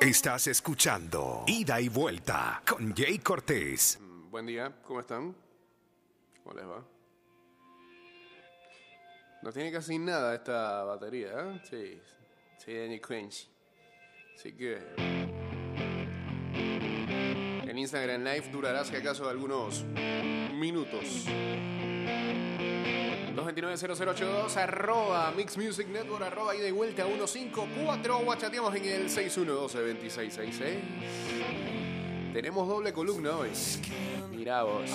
Estás escuchando Ida y Vuelta con Jay Cortés. Mm, Buen día, ¿cómo están? ¿Cómo les va? No tiene casi nada esta batería, ¿eh? Sí, sí, Danny Quench. Así que. El Instagram Live durará, si acaso, algunos minutos. 229-0082, arroba Mix Music Network, arroba y vuelta 154, o chateamos en el 6112-2666. Tenemos doble columna hoy. Mirá vos.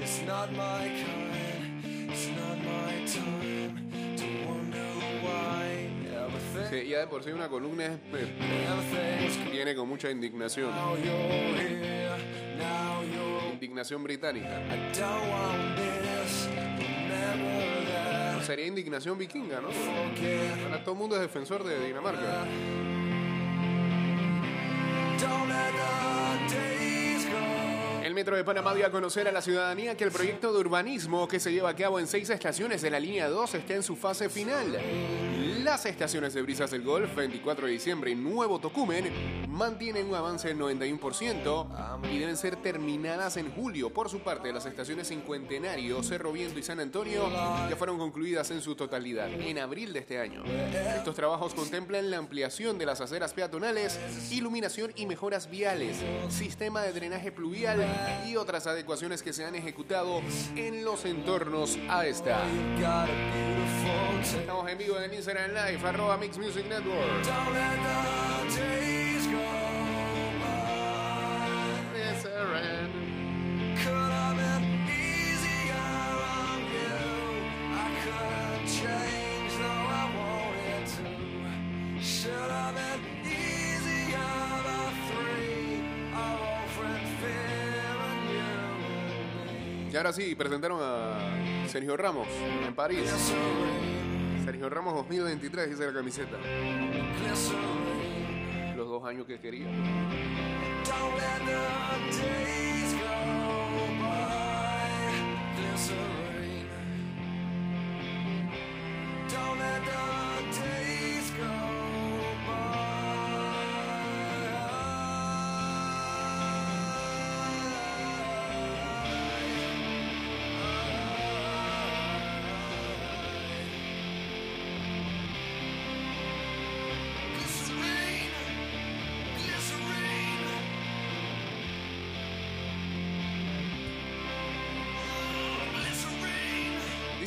It's not my kind, it's not my time Sí, ya de por sí una columna es, viene con mucha indignación. Indignación británica. Sería indignación vikinga, ¿no? Ahora todo el mundo es defensor de Dinamarca. El Metro de Panamá dio a conocer a la ciudadanía que el proyecto de urbanismo que se lleva a cabo en seis estaciones de la línea 2 está en su fase final. Las estaciones de Brisas del Golf, 24 de diciembre y Nuevo Tocumen mantienen un avance del 91% y deben ser terminadas en julio. Por su parte, las estaciones Cincuentenario, Cerro Viento y San Antonio ya fueron concluidas en su totalidad en abril de este año. Estos trabajos contemplan la ampliación de las aceras peatonales, iluminación y mejoras viales, sistema de drenaje pluvial y otras adecuaciones que se han ejecutado en los entornos a esta. Estamos en vivo en Instagram Mix Music Network. Should have been three. Friend you and me. Y ahora sí, presentaron a Sergio Ramos en París. Sergio Ramos 2023, dice la camiseta. Los dos años que quería.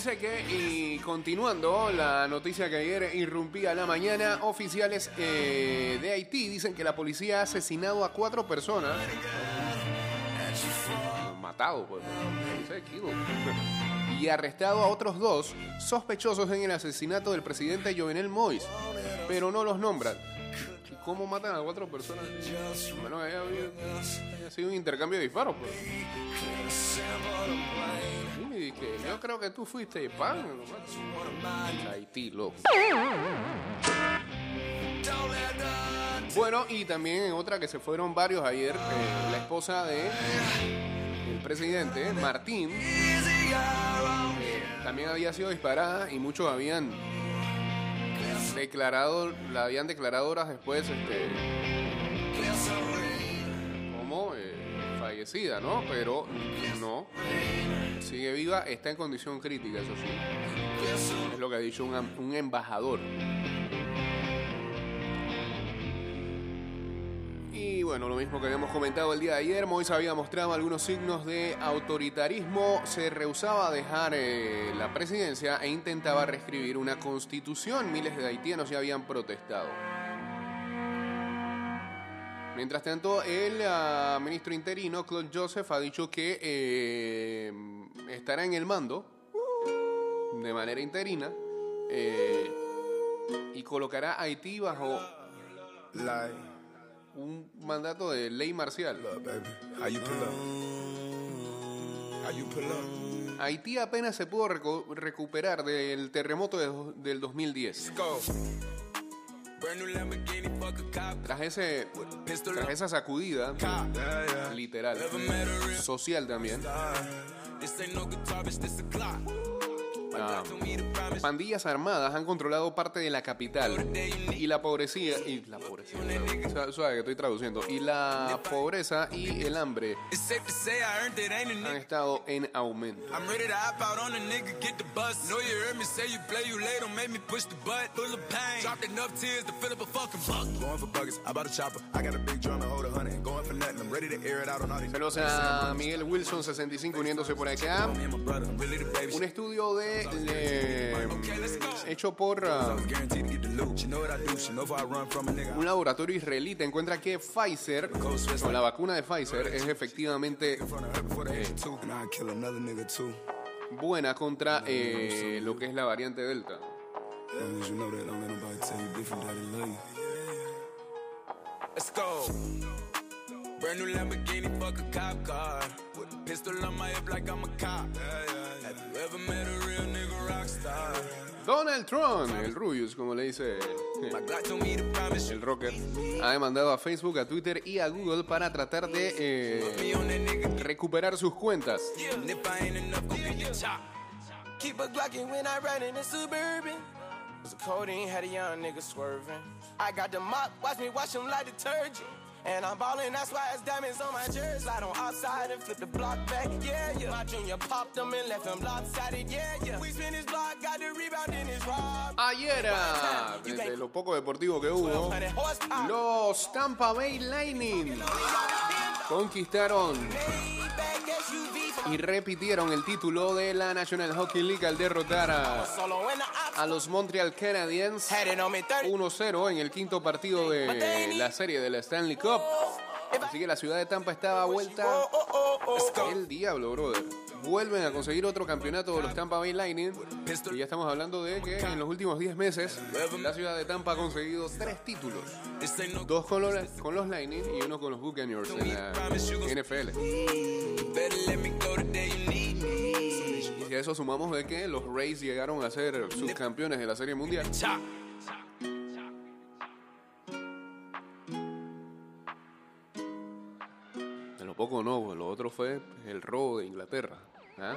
Dice que, y continuando, la noticia que ayer irrumpía la mañana, oficiales eh, de Haití dicen que la policía ha asesinado a cuatro personas. Matado, pues. Y arrestado a otros dos sospechosos en el asesinato del presidente Jovenel Moïse. Pero no los nombran. ¿Y cómo matan a cuatro personas? Bueno, haya, haya sido un intercambio de disparos, pues. Sí, que yo creo que tú fuiste pan. Haití, loco. Bueno, y también en otra que se fueron varios ayer, eh, la esposa de el presidente, Martín, eh, también había sido disparada y muchos habían declarado, la habían declarado horas después, este, como eh, fallecida, ¿no? Pero no, sigue viva, está en condición crítica, eso sí. Es lo que ha dicho un, un embajador. Y bueno, lo mismo que habíamos comentado el día de ayer, Moisés había mostrado algunos signos de autoritarismo, se rehusaba a dejar eh, la presidencia e intentaba reescribir una constitución. Miles de haitianos ya habían protestado. Mientras tanto, el ah, ministro interino, Claude Joseph, ha dicho que eh, estará en el mando de manera interina eh, y colocará a Haití bajo Like, un mandato de ley marcial. Haití apenas se pudo recuperar del terremoto de- del 2010. Let's go. Brand new Lamborghini, fuck a cop. Tras, ese, tras esa sacudida literal, social también, promise. pandillas armadas han controlado parte de la capital y la pobrecía y la pobreza, suave, suave que estoy traduciendo y la pobreza y el hambre It's safe to say I earned it, ain't a han estado en aumento. I'm ready to hop out on a nigga, get the bus. Know you heard me say you play, you late, don't make me push the butt. Full of pain. Dropped enough tears to fill up a fucking bucket. Going for buggers, I bought a chopper. I got a big drum and hold a hundred. Going for nothing, I'm ready to air it out on all these. Saludos a Miguel Wilson 65 uniéndose por acá. Un estudio de, de- hecho por nigga. un laboratorio israelita encuentra que Pfizer o la vacuna de Pfizer es efectivamente too. buena contra eh, lo que es la variante Delta. Met Donald Trump, el Rubius, como le dice el rocker, ha demandado a Facebook, a Twitter y a Google para tratar de eh, recuperar sus cuentas. And I'm ballin', that's why it's diamonds on my jersey. Slide on outside and flip the block back, yeah, yeah. My junior popped him and left him lopsided, yeah, yeah. We spin his block, got the rebound in his rob. Ayer, ah, desde lo poco deportivo que hubo, 100 horsepower. los Tampa Bay Lightning conquistaron y repitieron el título de la National Hockey League al derrotar a, a los Montreal Canadiens Had it on me 30. 1-0 en el quinto partido de la serie de la Stanley Cup. Así que la ciudad de Tampa estaba vuelta el diablo, brother. Vuelven a conseguir otro campeonato de los Tampa Bay Lightning. Y ya estamos hablando de que en los últimos 10 meses la ciudad de Tampa ha conseguido tres títulos. Dos con los, con los Lightning y uno con los Buccaneers en la NFL. Y a eso sumamos de que los Rays llegaron a ser subcampeones de la Serie Mundial. Chop. En lo poco no, lo otro fue el robo de Inglaterra. ¿ah?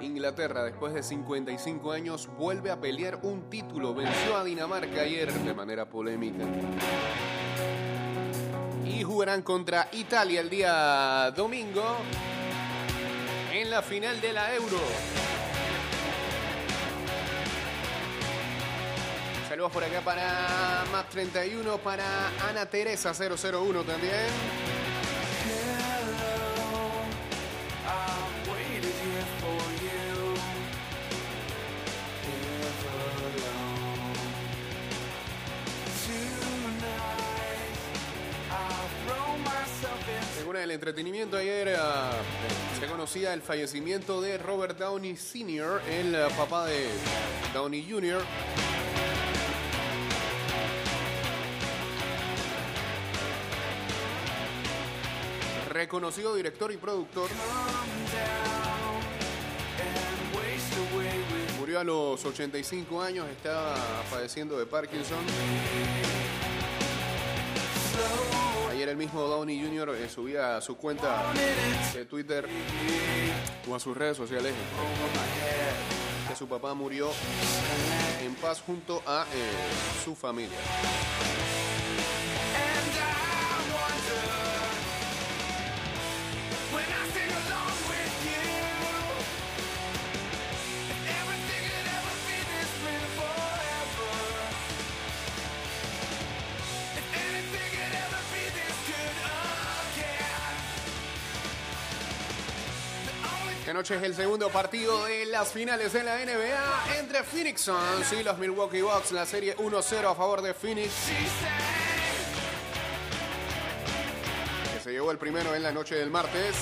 Inglaterra, después de 55 años, vuelve a pelear un título. Venció a Dinamarca ayer de manera polémica. Y jugarán contra Italia el día domingo en la final de la Euro. Saludos por acá para Más 31, para Ana Teresa 001 también. Según el entretenimiento ayer ah, se conocía el fallecimiento de Robert Downey Sr., el papá de Downey Jr. Reconocido director y productor, murió a los 85 años, estaba padeciendo de Parkinson. Ayer el mismo Downey Jr. eh, subía a su cuenta de Twitter o a sus redes sociales que su papá murió en paz junto a eh, su familia. Esta noche es el segundo partido de las finales de la NBA entre Phoenix Suns y los Milwaukee Bucks. La serie 1-0 a favor de Phoenix, que se llevó el primero en la noche del martes.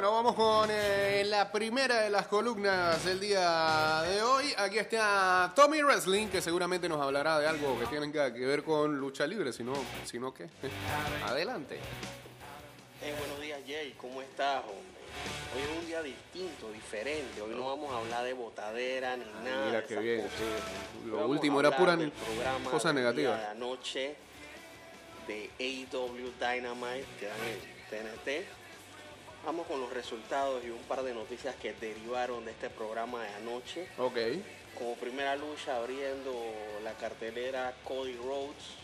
Bueno, vamos con eh, la primera de las columnas del día de hoy. Aquí está Tommy Wrestling, que seguramente nos hablará de algo que tiene que ver con lucha libre, si no, si no ¿qué? Adelante. Hey, buenos días, Jay. ¿Cómo estás, hombre? Hoy es un día distinto, diferente. Hoy no vamos a hablar de botadera ni nada. Mira qué bien, sí. Lo último era pura negativas. día de anoche de AEW Dynamite que dan en TNT. Vamos con los resultados y un par de noticias que derivaron de este programa de anoche. Ok. Como primera lucha abriendo la cartelera Cody Rhodes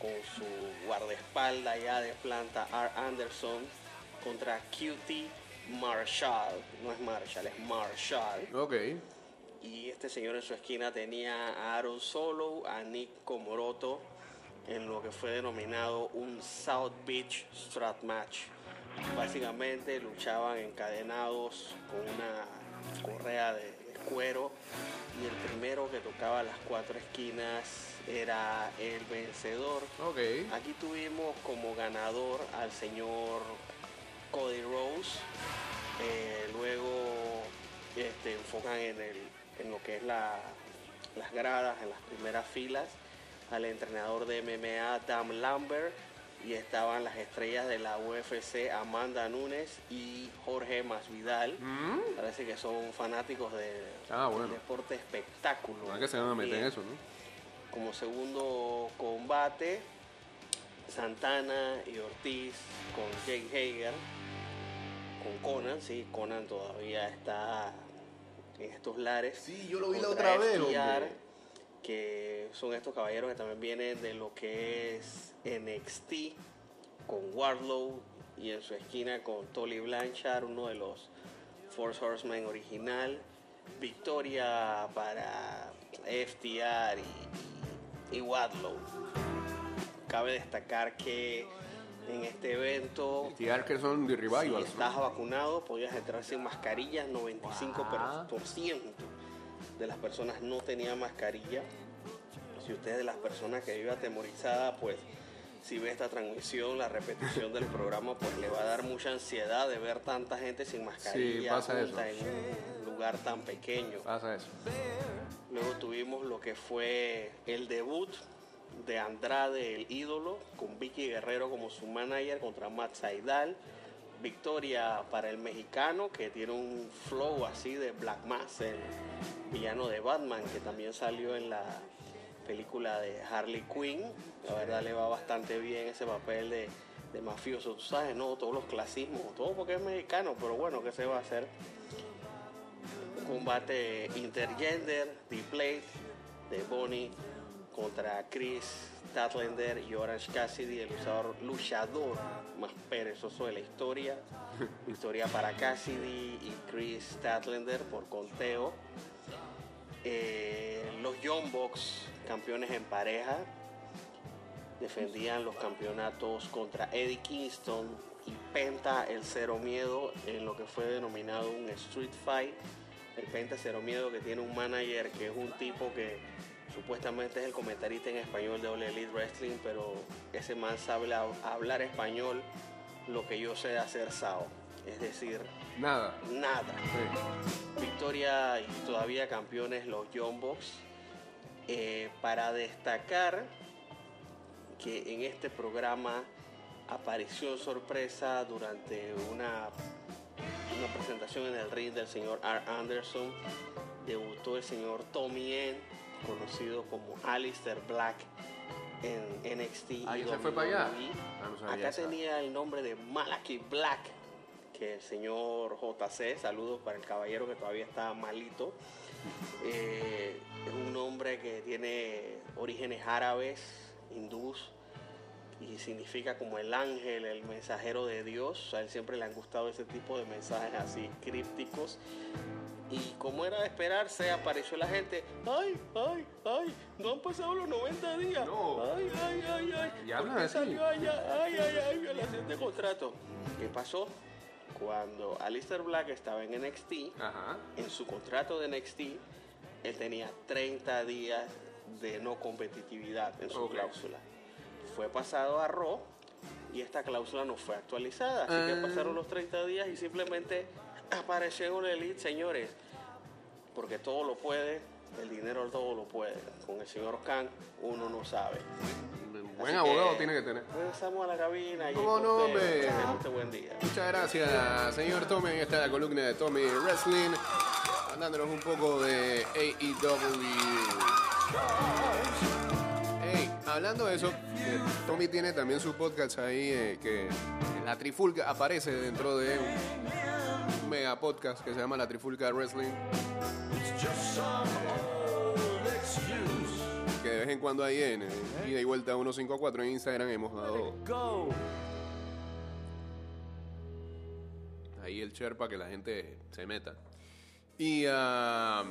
con su guardaespaldas ya de planta R. Anderson contra QT Marshall. No es Marshall, es Marshall. Ok. Y este señor en su esquina tenía a Aaron Solo, a Nick Komoroto en lo que fue denominado un South Beach Strat Match. Básicamente luchaban encadenados con una correa de cuero y el primero que tocaba las cuatro esquinas era el vencedor. Ok. Aquí tuvimos como ganador al señor Cody Rose. Eh, luego este, enfocan en, el, en lo que es la- las gradas, en las primeras filas, al entrenador de MMA, Dam Lambert. Y estaban las estrellas de la UFC, Amanda Nunes y Jorge Masvidal. Parece que son fanáticos de, Mm. Ah, bueno. del deporte espectáculo. No es que se van a meter en eso, ¿no? Como segundo combate, Santana y Ortiz con Jake Hager, con Conan, sí, Conan todavía está en estos lares. Sí, yo lo vi la otra vez. Que son estos caballeros que también vienen de lo que es NXT, con Wardlow y en su esquina con Tolly Blanchard, uno de los Force Horsemen original. Victoria para FTR y, y Wardlow. Cabe destacar que en este evento de si estás vacunado, podías entrar sin mascarilla. 95% por ciento de las personas no tenían mascarilla. Si usted es de las personas que vive atemorizada, pues si ve esta transmisión, la repetición del programa, pues le va a dar mucha ansiedad de ver tanta gente sin mascarilla pasa junta eso. en un lugar tan pequeño. Pasa eso. Luego tuvimos lo que fue el debut de Andrade, el ídolo, con Vicky Guerrero como su manager contra Matt Saidal. Victoria para el mexicano que tiene un flow así de Black Mass, el villano de Batman, que también salió en la película de Harley Quinn. La verdad le va bastante bien ese papel de, de mafioso. Tú sabes, no, todos los clasismos, todo porque es mexicano, pero bueno, ¿qué se va a hacer? combate intergender, The Plate de Bonnie contra Chris Statlander y Orange Cassidy, el luchador, luchador más perezoso de la historia. Victoria para Cassidy y Chris Statlander por conteo. Eh, los Young Bucks, campeones en pareja, defendían los campeonatos contra Eddie Kingston y Penta el Cero Miedo en lo que fue denominado un Street Fight. El Penta Cero Miedo que tiene un manager que es un tipo que supuestamente es el comentarista en español de All Elite Wrestling, pero ese man sabe la- hablar español lo que yo sé hacer Sao. Es decir, Nada. nada. Sí. Victoria y todavía campeones los Young Bucks. Eh, para destacar que en este programa apareció sorpresa durante una, una presentación en el ring del señor R. Anderson. Debutó el señor Tommy N, conocido como Alistair Black en NXT. Ah, y ¿ya se fue para allá? WWE. Ah, no Acá esa. tenía el nombre de Malachi Black, que el señor JC, saludos para el caballero que todavía está malito. Eh, es un nombre que tiene orígenes árabes, hindús, y significa como el ángel, el mensajero de Dios. A él siempre le han gustado ese tipo de mensajes así crípticos. Y como era de esperarse, apareció la gente. ¡Ay, ay, ay! No han pasado los 90 días. No. ¡Ay, ay, ay, ay! Y ¿Por hablan así. salió allá? ¡Ay, ay, ay! Violación de contrato. ¿Qué pasó? Cuando Alistair Black estaba en NXT, Ajá. en su contrato de NXT, él tenía 30 días de no competitividad en su cláusula. Fue pasado a Raw y esta cláusula no fue actualizada. Así Ah. que pasaron los 30 días y simplemente apareció en All Elite, señores, porque todo lo puede, el dinero todo lo puede. Con el señor Khan uno no sabe. Buen Así abogado tiene que tener. Regresamos a la cabina y ¿Cómo no, hombre? Este buen día. Muchas gracias, señor Tommy. Ahí está la columna de Tommy Wrestling. Hablándonos un poco de AEW. Hey, hablando de eso, Tommy tiene también su podcast ahí eh, que la Trifulca aparece dentro de un, un mega podcast que se llama La Trifulca Wrestling. Que de vez en cuando ahí en ida y vuelta 154 en Instagram hemos dado ahí el share para que la gente se meta. Y ah,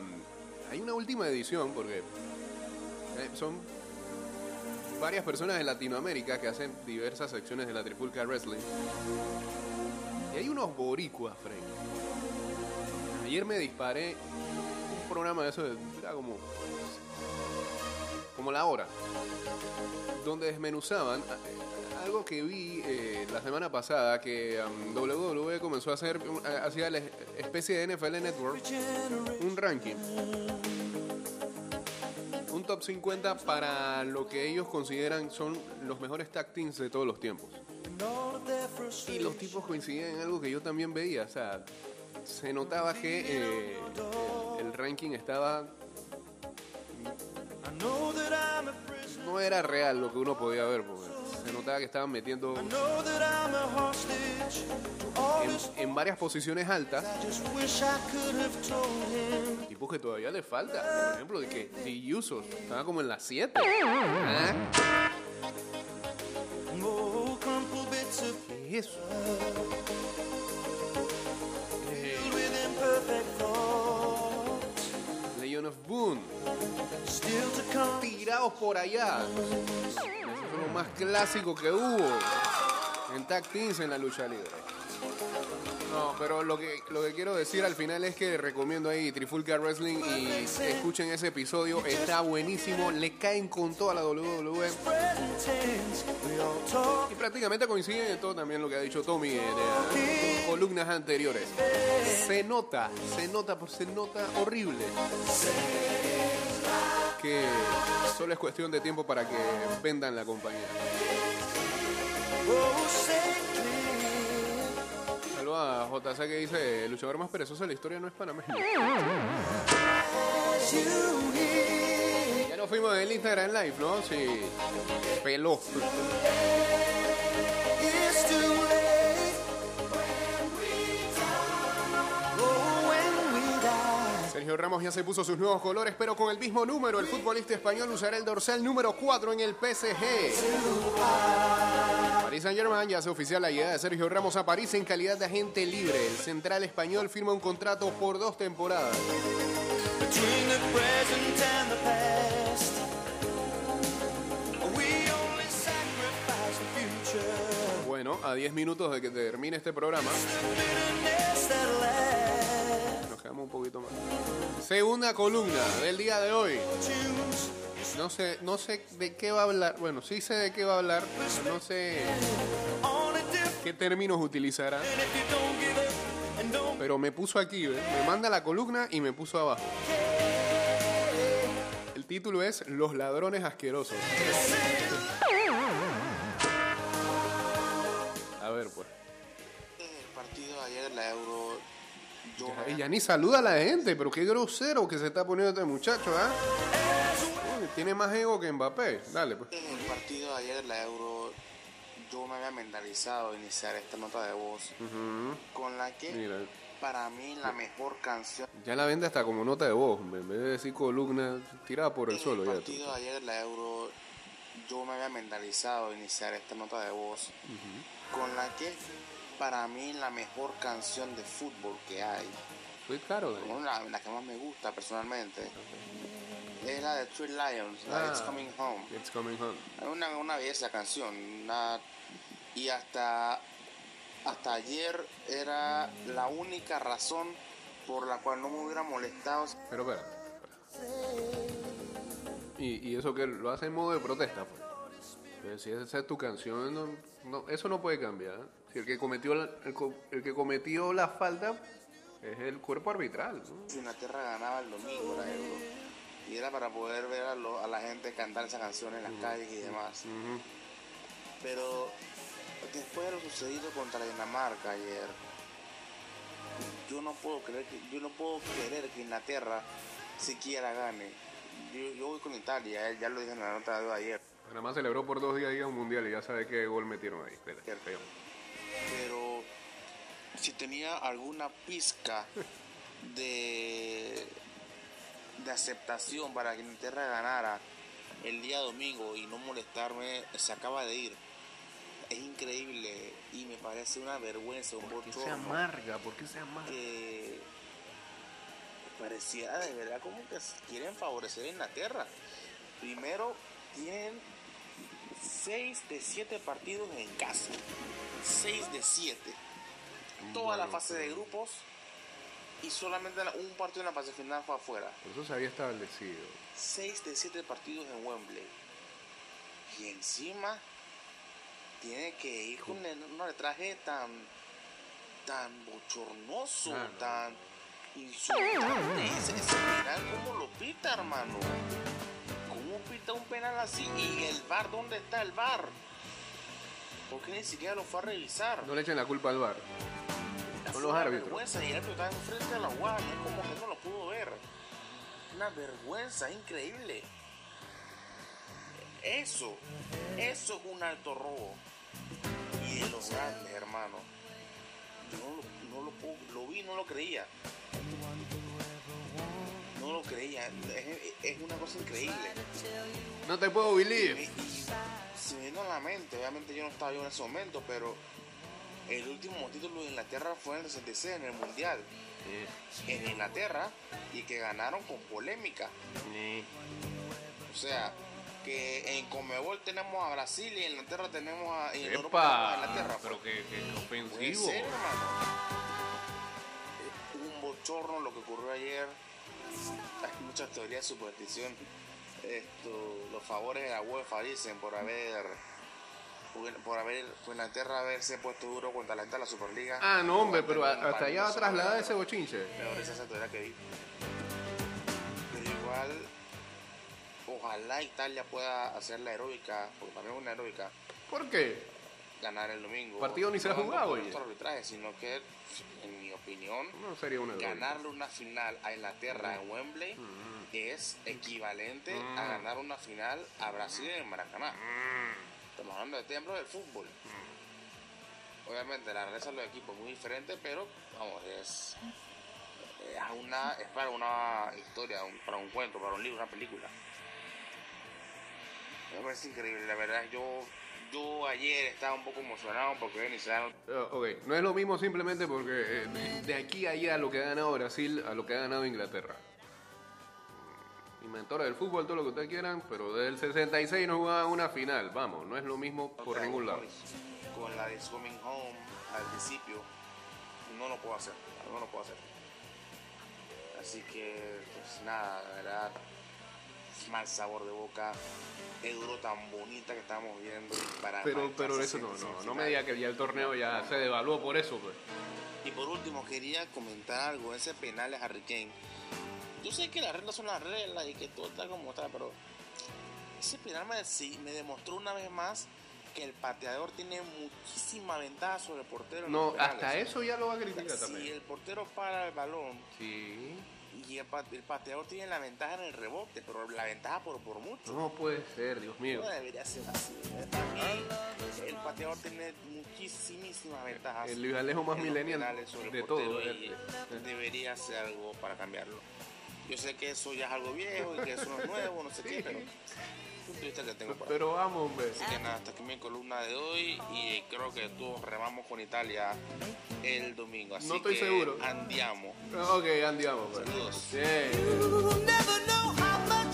hay una última edición porque eh, son varias personas de Latinoamérica que hacen diversas secciones de la Trifulca Wrestling. Hay unos boricuas, Frank. Ayer me disparé un programa de eso, era como, como la hora, donde desmenuzaban algo que vi eh, la semana pasada, que um, WWE comenzó a hacer, hacía la especie de NFL Network, un ranking. Un top 50 para lo que ellos consideran son los mejores tag teams de todos los tiempos. Y los tipos coincidían en algo que yo también veía. O sea, se notaba que eh, el, ranking estaba. No era real lo que uno podía ver, porque se notaba que estaban metiendo en, en varias posiciones altas. Tipos que todavía le falta. Por ejemplo, de que The Usos estaba como en las 7. ¿Qué es eso? Legion of Boone. Tirados por allá. Esos son los más clásicos que hubo en Tag Teams en la lucha libre. No, pero lo que, lo que quiero decir al final es que recomiendo ahí Trifulca Wrestling y escuchen ese episodio. Está buenísimo. Le caen con toda la WWE. Y prácticamente coinciden en todo también lo que ha dicho Tommy en columnas anteriores. Se nota, se nota, se nota horrible. Que solo es cuestión de tiempo para que vendan la compañía. A JC que dice, el luchador más perezoso de la historia no es panameño. Ya nos fuimos del Instagram Live, ¿no? Sí. Peló. Sergio Ramos ya se puso sus nuevos colores, pero con el mismo número. El futbolista español usará el dorsal número 4 en el PSG. Paris Saint Germain ya hace oficial la llegada de Sergio Ramos a París en calidad de agente libre. El central español firma un contrato por dos temporadas. Bueno, a 10 minutos de que termine este programa, nos quedamos un poquito más. Segunda columna del día de hoy. No sé, no sé de qué va a hablar. Bueno, sí sé de qué va a hablar, pero no sé qué términos utilizará. Pero me puso aquí, ¿ves? Me manda la columna y me puso abajo. El título es Los ladrones asquerosos. A ver, pues. El partido de ayer, la Euro, Y ya ni saluda a la gente, pero qué grosero que se está poniendo este muchacho, ¿ah? Tiene más ego que Mbappé. Dale, pues. en el partido de ayer, la Euro, yo me había mentalizado iniciar esta nota de voz con la que Mira, para mí la mejor canción ya la vende hasta como nota de voz. En vez de decir columna, tirada por el en suelo el ya. tú. partido de ayer, la Euro, yo me había mentalizado iniciar esta nota de voz con la que para mí la mejor canción de fútbol que hay, caro, Dani. como la, la que más me gusta personalmente, es la de Three Lions, la It's Ah. Coming Home. It's coming home. Es una, una belleza canción. una- y hasta, hasta ayer era la única razón por la cual no me hubiera molestado. Pero espera. Y, y eso que lo hace en modo de protesta, pues. Eh, Si esa es tu canción, no, no- eso no puede cambiar. Si el que cometió la, el, el que cometió la falta es el cuerpo arbitral. ¿no? Si Inglaterra ganaba el domingo la Euro. Y era para poder ver a, lo- a la gente cantar esa canción en las calles y demás. Pero después de lo sucedido contra Dinamarca ayer, yo no puedo creer que, yo no puedo querer que Inglaterra siquiera gane. Yo, yo voy con Italia, ya lo dije en la nota de ayer. Panamá celebró por dos días un mundial y ya sabe qué gol metieron ahí. Espera, pero si tenía alguna pizca de, de aceptación para que Inglaterra ganara el día domingo y no molestarme, se acaba de ir. Es increíble y me parece una vergüenza, un ¿Por qué se amarga? ¿Por qué se amarga? que pareciera de verdad como que quieren favorecer a Inglaterra. Primero tienen 6 de 7 partidos en casa. 6 de 7. Toda la fase de grupos y solamente la- un partido en la fase final fue afuera. Eso se había establecido. 6 de 7 partidos en Wembley. Y encima tiene que ir con un arbitraje tan tan bochornoso, Ah, no. tan insultante. Ese, ese penal, ¿cómo lo pita, hermano? ¿Cómo pita un penal así? ¿Y el VAR? ¿Dónde está el VAR? ¿Por qué ni siquiera lo fue a revisar? No le echen la culpa al bar. Son los una árbitros. vergüenza y árbitro estaba enfrente de la guardia, es como que no lo pudo ver. Una vergüenza increíble. Eso, eso es un alto robo. Y de los grandes, hermano. Yo no lo, no lo vi, no lo creía. No lo creía. Es, es una cosa increíble. No te puedo believe. se me vino a la mente, obviamente yo no estaba yo en ese momento, pero el último título de Inglaterra fue en el 66 en el Mundial. En Inglaterra y que ganaron con polémica. O sea, que en Comebol tenemos a Brasil y en Inglaterra tenemos a, en Europa tenemos a Inglaterra. pero que, que Puede ofensivo. ser, Un bochorno lo que ocurrió ayer. Hay muchas teorías de superstición. Esto, los favores de la UEFA dicen por haber por, por haber por Inglaterra haberse puesto duro contra la gente de la Superliga. Ah, no, hombre, pero hasta allá trasladar sobre- ese bochinche. Peor es esa que vi. Pero igual, ojalá Italia pueda hacer la heroica, porque también es una heroica, ¿Por qué? ganar el domingo. Partido ni se ha No jugado, oye. nuestro arbitraje, sino que, en mi opinión, No sería una ganarle una final a Inglaterra en Wembley es equivalente a ganar una final a Brasil en Maracaná. Hablando de templo del fútbol. Obviamente la realeza de los equipos es muy diferente, pero vamos, es, es, una, es para una historia, un- para un cuento, para un libro, una película. Me parece increíble, la verdad. Yo, yo ayer estaba un poco emocionado porque iniciaron Ah, ok, no es lo mismo simplemente porque eh, de, aquí a allá lo que ha ganado Brasil a lo que ha ganado Inglaterra. Inventora del fútbol, todo lo que ustedes quieran, pero del 66 no jugaba una final. Vamos, no es lo mismo por ningún lado. Con la de Coming Home al principio, no lo puedo hacer, no lo puedo hacer. Así que, pues nada, la verdad, mal sabor de boca, duro tan bonita que estamos viendo. Para Pero, pero eso no, no, no me diga que ya el torneo ya se devaluó por eso, pues. Y por último, quería comentar algo, ese penal de Harry Kane. Yo sé que las reglas son las reglas y que todo está como está, pero ese penal me, sí, me demostró una vez más que el pateador tiene muchísima ventaja sobre el portero. No, hasta eso ya lo va a criticar Si también. el portero para el balón Sí. y el, pa- el pateador tiene la ventaja en el rebote, pero la ventaja por, por mucho. No puede ser, Dios mío. No debería ser así. Mí, el pateador tiene muchísimas ventajas. El Luis Alejo más millennial de todo. y debería hacer algo para cambiarlo. Yo sé que eso ya es algo viejo y que eso no es nuevo, no sé qué, pero que tengo para Pero vamos, hombre. Así que nada, hasta aquí mi columna de hoy y creo que todos remamos con Italia el domingo. Así No estoy que seguro. andiamo. Ok, andiamo, pues. Saludos.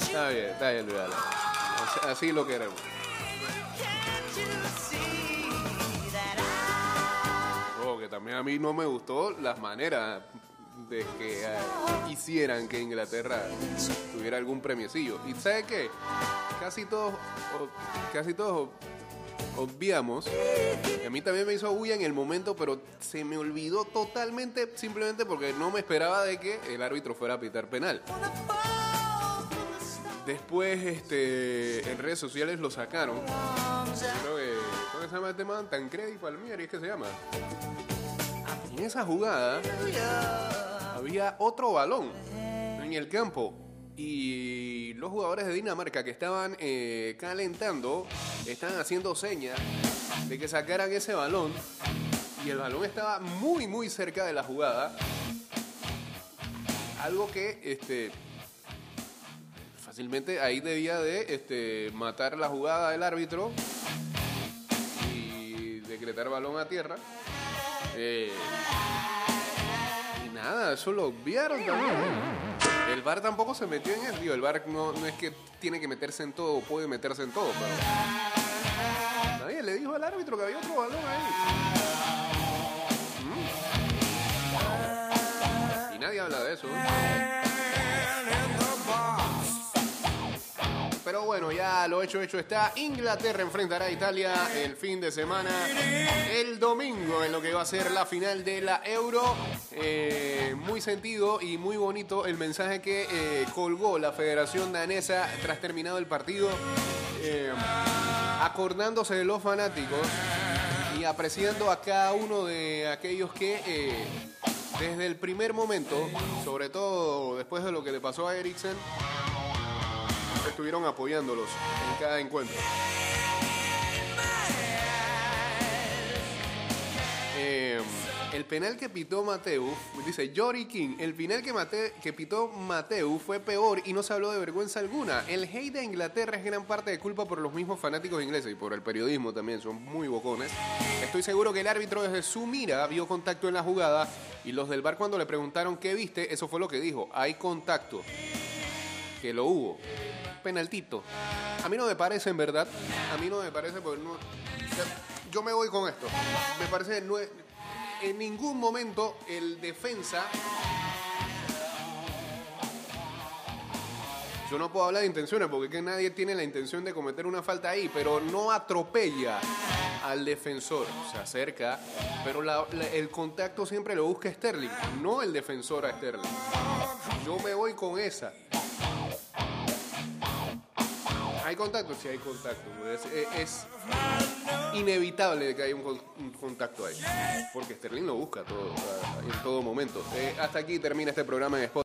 Está bien, está bien, Luis. Así- Así lo queremos. Oh, que también a mí no me gustó las maneras de que eh, hicieran que Inglaterra tuviera algún premiecillo. ¿Y sabe qué? Casi todos, casi todos obviamos. A mí también me hizo bulla en el momento, pero se me olvidó totalmente simplemente porque no me esperaba de que el árbitro fuera a pitar penal. Después, este, en redes sociales lo sacaron. Creo que, ¿cómo se llama este man? Tancredi Palmieri, es que se llama. En esa jugada había otro balón en el campo y los jugadores de Dinamarca que estaban eh, calentando estaban haciendo señas de que sacaran ese balón y el balón estaba muy muy cerca de la jugada. Algo que este fácilmente ahí debía de este, matar la jugada del árbitro y decretar balón a tierra Eh, y nada eso lo obviaron también el VAR tampoco se metió en el digo, el VAR no, no es que tiene que meterse en todo, puede meterse en todo, pero nadie le dijo al árbitro que había otro balón ahí. ¿Mm? Y nadie habla de eso. Lo hecho, hecho está. Inglaterra enfrentará a Italia el fin de semana, el domingo, en lo que va a ser la final de la Euro. Eh, muy sentido y muy bonito el mensaje que eh, colgó la Federación Danesa tras terminado el partido, eh, acordándose de los fanáticos y apreciando a cada uno de aquellos que desde el primer momento, sobre todo después de lo que le pasó a Eriksen, estuvieron apoyándolos en cada encuentro. Eh, el penal que pitó Mateu, dice Jory King, el penal que, que pitó Mateu fue peor y no se habló de vergüenza alguna. El hate de Inglaterra es gran parte de culpa por los mismos fanáticos ingleses y por el periodismo también, son muy bocones. Estoy seguro que el árbitro desde su mira vio contacto en la jugada y los del bar cuando le preguntaron qué viste, eso fue lo que dijo, hay contacto, que lo hubo. Penaltito. A mí no me parece, en verdad. A mí no me parece, porque no. Yo me voy con esto. Me parece en ningún momento el defensa. Yo no puedo hablar de intenciones porque es que nadie tiene la intención de cometer una falta ahí, pero no atropella al defensor. Se acerca, pero el contacto siempre lo busca Sterling, no el defensor a Sterling. Yo me voy con esa. ¿Hay contacto? Sí, hay contacto. Es, inevitable que haya un contacto ahí. Porque Sterling lo busca todo, en todo momento. Eh, hasta aquí termina este programa en Spotify.